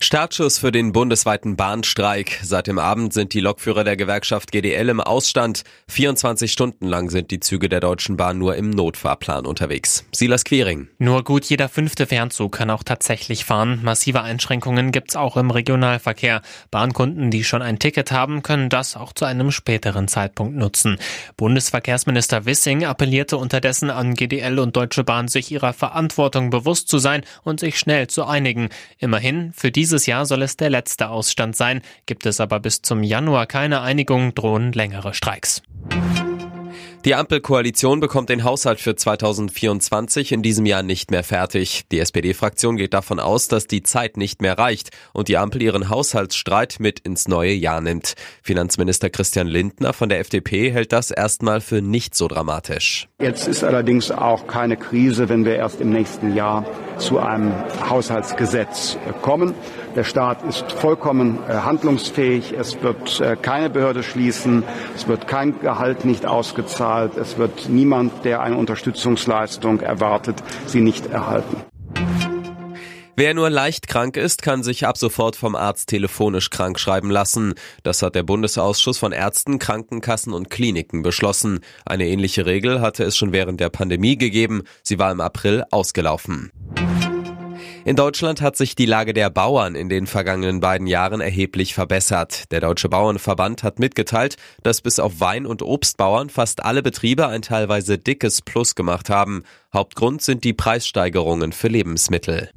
Startschuss für den bundesweiten Bahnstreik. Seit dem Abend sind die Lokführer der Gewerkschaft GDL im Ausstand. 24 Stunden lang sind die Züge der Deutschen Bahn nur im Notfahrplan unterwegs. Silas Quiring. Nur gut jeder fünfte Fernzug kann auch tatsächlich fahren. Massive Einschränkungen gibt's auch im Regionalverkehr. Bahnkunden, die schon ein Ticket haben, können das auch zu einem späteren Zeitpunkt nutzen. Bundesverkehrsminister Wissing appellierte unterdessen an GDL und Deutsche Bahn, sich ihrer Verantwortung bewusst zu sein und sich schnell zu einigen. Immerhin, für diese dieses Jahr soll es der letzte Ausstand sein. Gibt es aber bis zum Januar keine Einigung, drohen längere Streiks. Die Ampelkoalition bekommt den Haushalt für 2024 in diesem Jahr nicht mehr fertig. Die SPD-Fraktion geht davon aus, dass die Zeit nicht mehr reicht und die Ampel ihren Haushaltsstreit mit ins neue Jahr nimmt. Finanzminister Christian Lindner von der FDP hält das erstmal für nicht so dramatisch. Jetzt ist allerdings auch keine Krise, wenn wir erst im nächsten Jahr zu einem Haushaltsgesetz kommen. Der Staat ist vollkommen äh, handlungsfähig. Es wird äh, keine Behörde schließen. Es wird kein Gehalt nicht ausgezahlt. Es wird niemand, der eine Unterstützungsleistung erwartet, sie nicht erhalten. Wer nur leicht krank ist, kann sich ab sofort vom Arzt telefonisch krank schreiben lassen. Das hat der Bundesausschuss von Ärzten, Krankenkassen und Kliniken beschlossen. Eine ähnliche Regel hatte es schon während der Pandemie gegeben. Sie war im April ausgelaufen. In Deutschland hat sich die Lage der Bauern in den vergangenen beiden Jahren erheblich verbessert. Der Deutsche Bauernverband hat mitgeteilt, dass bis auf Wein- und Obstbauern fast alle Betriebe ein teilweise dickes Plus gemacht haben. Hauptgrund sind die Preissteigerungen für Lebensmittel.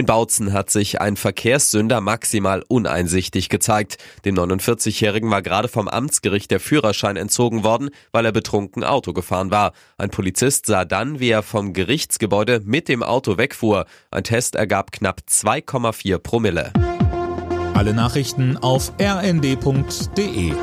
In Bautzen hat sich ein Verkehrssünder maximal uneinsichtig gezeigt. Dem 49-Jährigen war gerade vom Amtsgericht der Führerschein entzogen worden, weil er betrunken Auto gefahren war. Ein Polizist sah dann, wie er vom Gerichtsgebäude mit dem Auto wegfuhr. Ein Test ergab knapp 2,4 Promille. Alle Nachrichten auf rnd.de